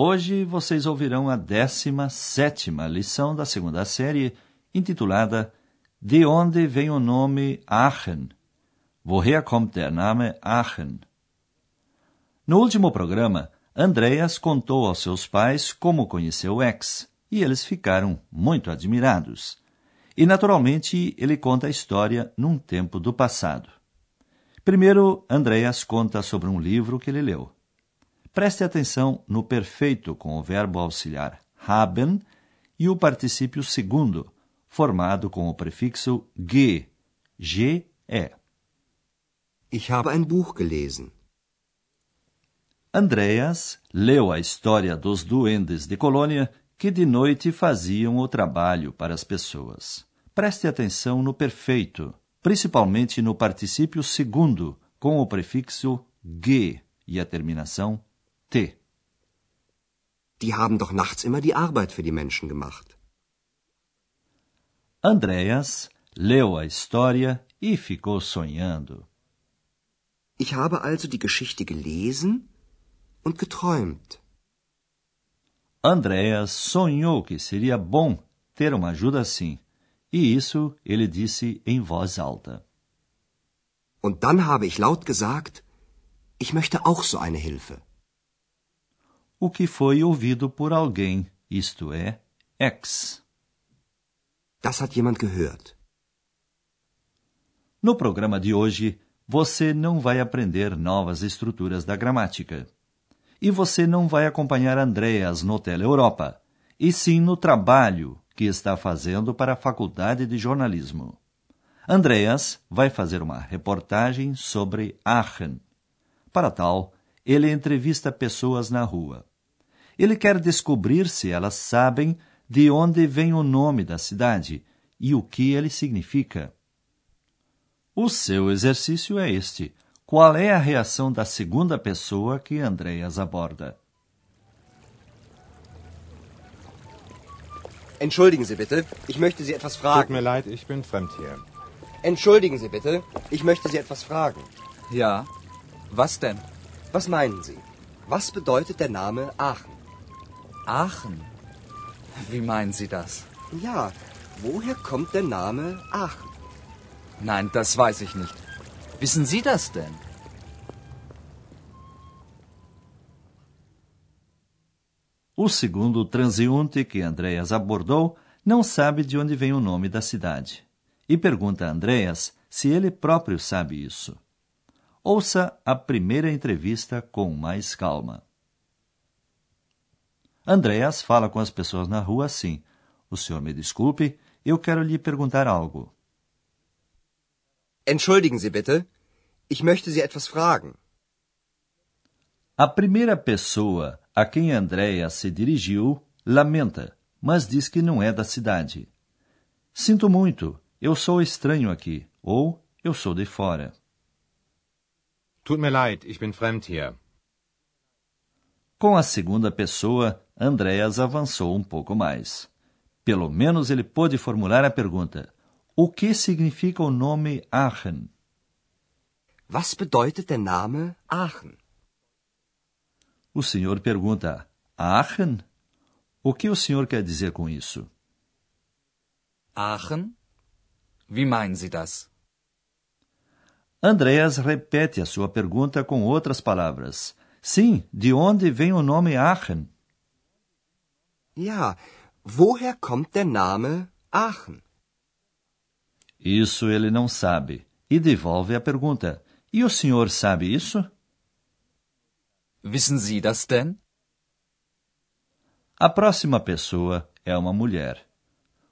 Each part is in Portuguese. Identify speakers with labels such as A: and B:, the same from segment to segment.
A: Hoje vocês ouvirão a 17 lição da segunda série, intitulada De onde vem o nome Aachen? Woher kommt der Name Aachen? No último programa, Andreas contou aos seus pais como conheceu X, e eles ficaram muito admirados. E, naturalmente, ele conta a história num tempo do passado. Primeiro, Andreas conta sobre um livro que ele leu. Preste atenção no perfeito com o verbo auxiliar haben e o particípio segundo, formado com o prefixo ge, ge
B: Ich habe ein Buch gelesen.
A: Andreas leu a história dos duendes de Colônia que de noite faziam o trabalho para as pessoas. Preste atenção no perfeito, principalmente no particípio segundo, com o prefixo ge e a terminação T.
B: Die haben doch nachts immer die Arbeit für die Menschen gemacht.
A: Andreas leu a história e ficou sonhando.
B: Ich habe also die Geschichte gelesen und geträumt.
A: Andreas sonhou que seria bom ter uma ajuda assim, e isso ele disse em voz alta.
B: Und dann habe ich laut gesagt, ich möchte auch so eine Hilfe.
A: O que foi ouvido por alguém, isto é, ex.
B: Das hat jemand gehört.
A: No programa de hoje, você não vai aprender novas estruturas da gramática. E você não vai acompanhar Andreas no Tele Europa, e sim no trabalho que está fazendo para a Faculdade de Jornalismo. Andreas vai fazer uma reportagem sobre Aachen. Para tal, ele entrevista pessoas na rua. Ele quer descobrir se elas sabem de onde vem o nome da cidade e o que ele significa. O seu exercício é este. Qual é a reação da segunda pessoa que Andreas aborda?
B: Entschuldigen Sie bitte, ich möchte Sie etwas
C: Tut
B: fragen.
C: mir leid, ich bin fremd hier.
B: Entschuldigen Sie bitte, ich möchte Sie etwas fragen.
D: Ja. Was denn?
B: Was meinen Sie? Was bedeutet der Name Aachen?
D: Aachen. Wie meinen Sie das?
B: Ja, woher kommt der Name Aachen?
D: Nein, das weiß ich nicht. Wissen Sie das denn?
A: O segundo transeunte que Andreas abordou não sabe de onde vem o nome da cidade e pergunta a Andreas se ele próprio sabe isso. Ouça a primeira entrevista com mais calma. Andreas fala com as pessoas na rua assim: O senhor me desculpe, eu quero lhe perguntar algo.
B: Entschuldigen Sie bitte, ich möchte Sie etwas fragen.
A: A primeira pessoa a quem Andréia se dirigiu lamenta, mas diz que não é da cidade. Sinto muito, eu sou estranho aqui, ou eu sou de fora.
C: Tut mir leid, ich bin fremd hier.
A: Com a segunda pessoa, Andréas avançou um pouco mais. Pelo menos ele pôde formular a pergunta: O que significa o nome Aachen?
B: Was bedeutet der Name Aachen?
A: O senhor pergunta: Aachen? O que o senhor quer dizer com isso?
D: Aachen? Wie meinen Sie das?
A: Andreas repete a sua pergunta com outras palavras. Sim, de onde vem o nome Aachen?
B: Ja, woher kommt der Name Aachen?
A: Isso ele não sabe e devolve a pergunta. E o senhor sabe isso?
D: Wissen Sie das denn?
A: A próxima pessoa é uma mulher.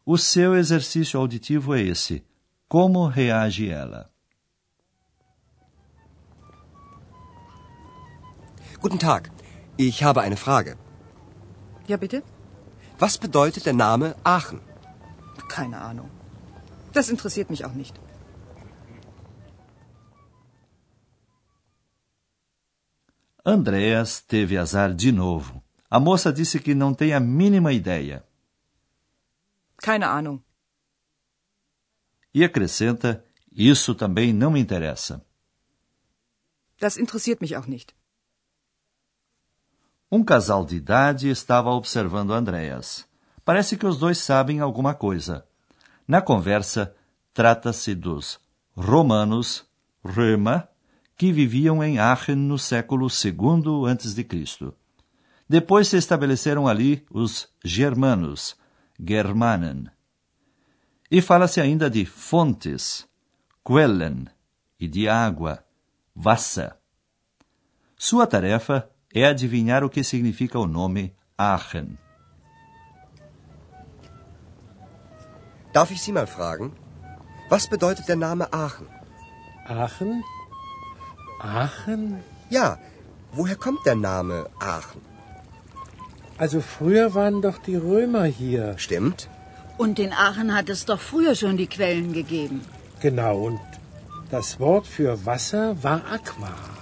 A: O seu exercício auditivo é esse. Como reage ela?
B: Guten Tag, ich habe eine Frage.
E: Ja, bitte?
B: Was bedeutet der Name Aachen?
E: Keine Ahnung. Das interessiert mich auch nicht.
A: Andreas teve azar de novo. A moça disse que não tem a mínima ideia.
E: Keine Ahnung.
A: E acrescenta: Isso também não me interessa.
E: Das interessiert mich auch nicht.
A: Um casal de idade estava observando Andreas. Parece que os dois sabem alguma coisa. Na conversa, trata-se dos romanos, Römer, que viviam em Aachen no século II a.C. Depois se estabeleceram ali os germanos, Germanen. E fala-se ainda de fontes, Quellen, e de água, Wasser. Sua tarefa é adivinhar o que significa o nome Aachen.
B: Darf ich Sie mal fragen? Was bedeutet der Name Aachen?
F: Aachen? Aachen?
B: Ja, woher kommt der Name Aachen?
F: Also früher waren doch die Römer hier.
B: Stimmt?
G: Und in Aachen hat es doch früher schon die Quellen gegeben.
F: Genau, und das Wort für Wasser war Aqua.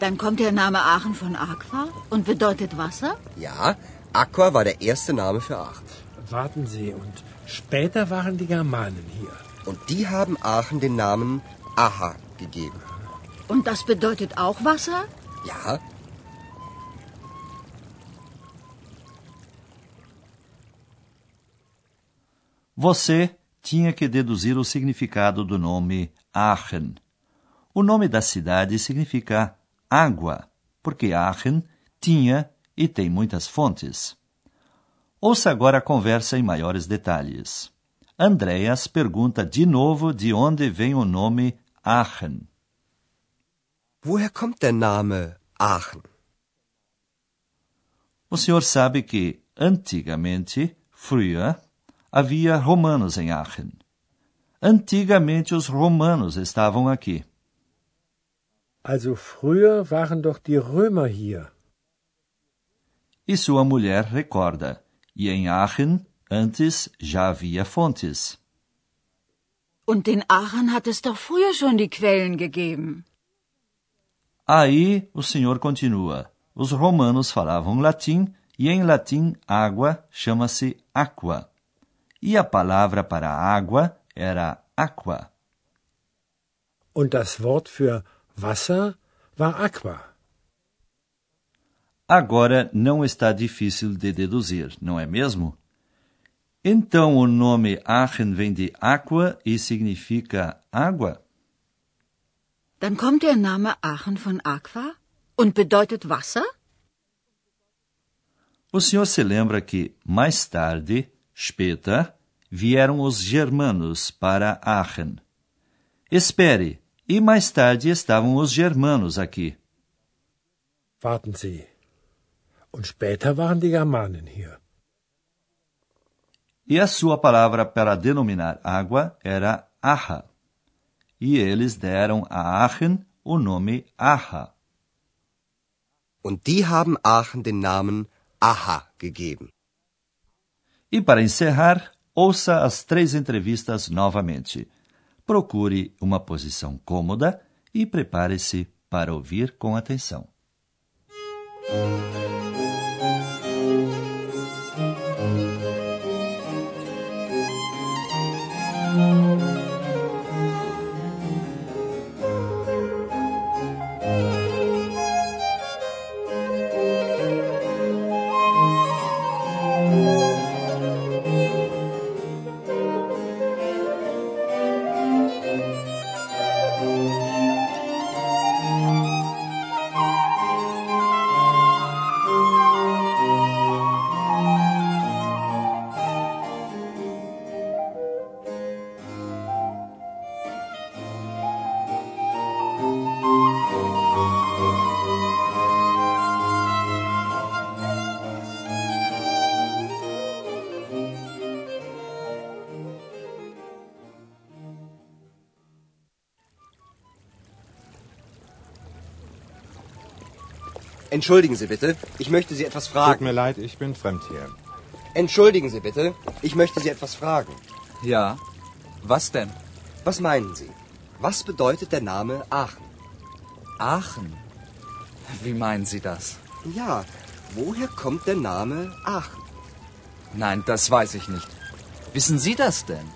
G: Dann kommt der Name Aachen von Aqua und bedeutet Wasser?
B: Ja, Aqua war der erste Name für Aachen.
F: Warten Sie, und später waren die Germanen hier.
B: Und die haben Aachen den Namen Aha gegeben.
G: Und das bedeutet auch Wasser?
B: Ja,
A: Você tinha que deduzir o significado do nome Aachen. O nome da cidade significa água, porque Aachen tinha e tem muitas fontes. Ouça agora a conversa em maiores detalhes. Andreas pergunta de novo de onde vem o nome Aachen.
B: woher kommt der Name Aachen?
A: O senhor sabe que, antigamente, früher, havia romanos em Aachen. Antigamente os romanos estavam aqui.
F: Also früher waren doch die Römer hier.
A: E sua mulher recorda. E em Aachen, antes, já havia fontes.
G: Und in Aachen hat es doch früher schon die Quellen gegeben.
A: Aí o senhor continua. Os romanos falavam latim e em latim água chama-se aqua. E a palavra para água era aqua.
F: Und das Wort für Wasser war Aqua.
A: Agora não está difícil de deduzir, não é mesmo? Então o nome Aachen vem de aqua e significa água?
G: Dann kommt der Name Aachen von Aqua und bedeutet Wasser?
A: O senhor se lembra que, mais tarde, später, vieram os germanos para Aachen. Espere, e mais tarde estavam os germanos aqui.
F: Warten Sie. Und später waren die Germanen hier.
A: E a sua palavra para denominar água era Aha. E eles deram a Aachen o nome Aha.
B: Und die haben Aachen den Namen Aha gegeben.
A: E para encerrar, ouça as três entrevistas novamente. Procure uma posição cômoda e prepare-se para ouvir com atenção.
B: Entschuldigen Sie bitte, ich möchte Sie etwas
C: Tut
B: fragen.
C: mir leid, ich bin fremd hier.
B: Entschuldigen Sie bitte, ich möchte Sie etwas fragen.
D: Ja. Was denn?
B: Was meinen Sie? Was bedeutet der Name Aachen?
D: Aachen. Wie meinen Sie das?
B: Ja, woher kommt der Name Aachen?
D: Nein, das weiß ich nicht. Wissen Sie das denn?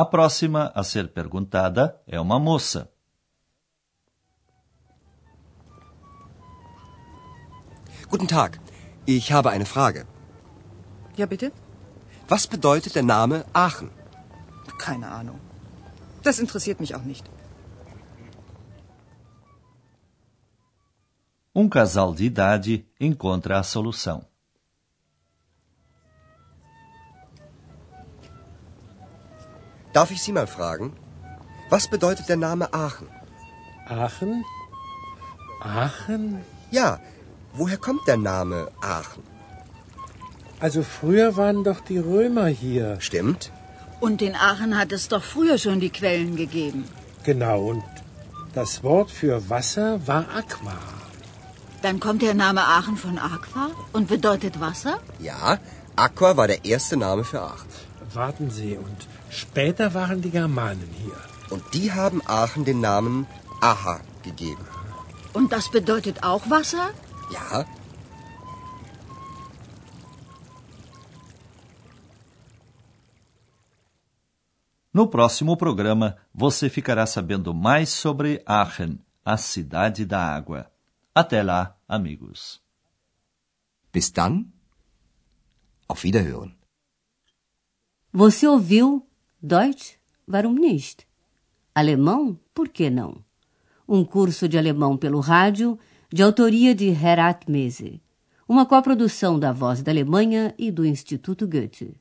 A: A próxima a ser perguntada é uma moça.
B: Guten Tag, ich habe eine Frage.
E: Ja, bitte?
B: Was bedeutet der Name Aachen?
E: Keine Ahnung. Das interessiert mich auch nicht.
A: Um casal de idade encontra a solução.
B: Darf ich Sie mal fragen? Was bedeutet der Name Aachen?
F: Aachen? Aachen?
B: Ja, woher kommt der Name Aachen?
F: Also früher waren doch die Römer hier.
B: Stimmt?
G: Und in Aachen hat es doch früher schon die Quellen gegeben.
F: Genau, und das Wort für Wasser war Aqua.
G: Dann kommt der Name Aachen von Aqua und bedeutet Wasser?
B: Ja, Aqua war der erste Name für Aachen.
F: Warten Sie, und später waren die Germanen hier.
B: Und die haben Aachen den Namen Aha gegeben.
G: Und das bedeutet auch Wasser?
B: Ja,
A: No próximo programa, você ficará sabendo mais sobre Aachen, a cidade da água. Até lá, amigos.
B: bis dann. Auf Wiederhören.
H: Você ouviu Deutsch? Warum nicht? Alemão? Por que não? Um curso de alemão pelo rádio, de autoria de Herat Mese. Uma coprodução da Voz da Alemanha e do Instituto Goethe.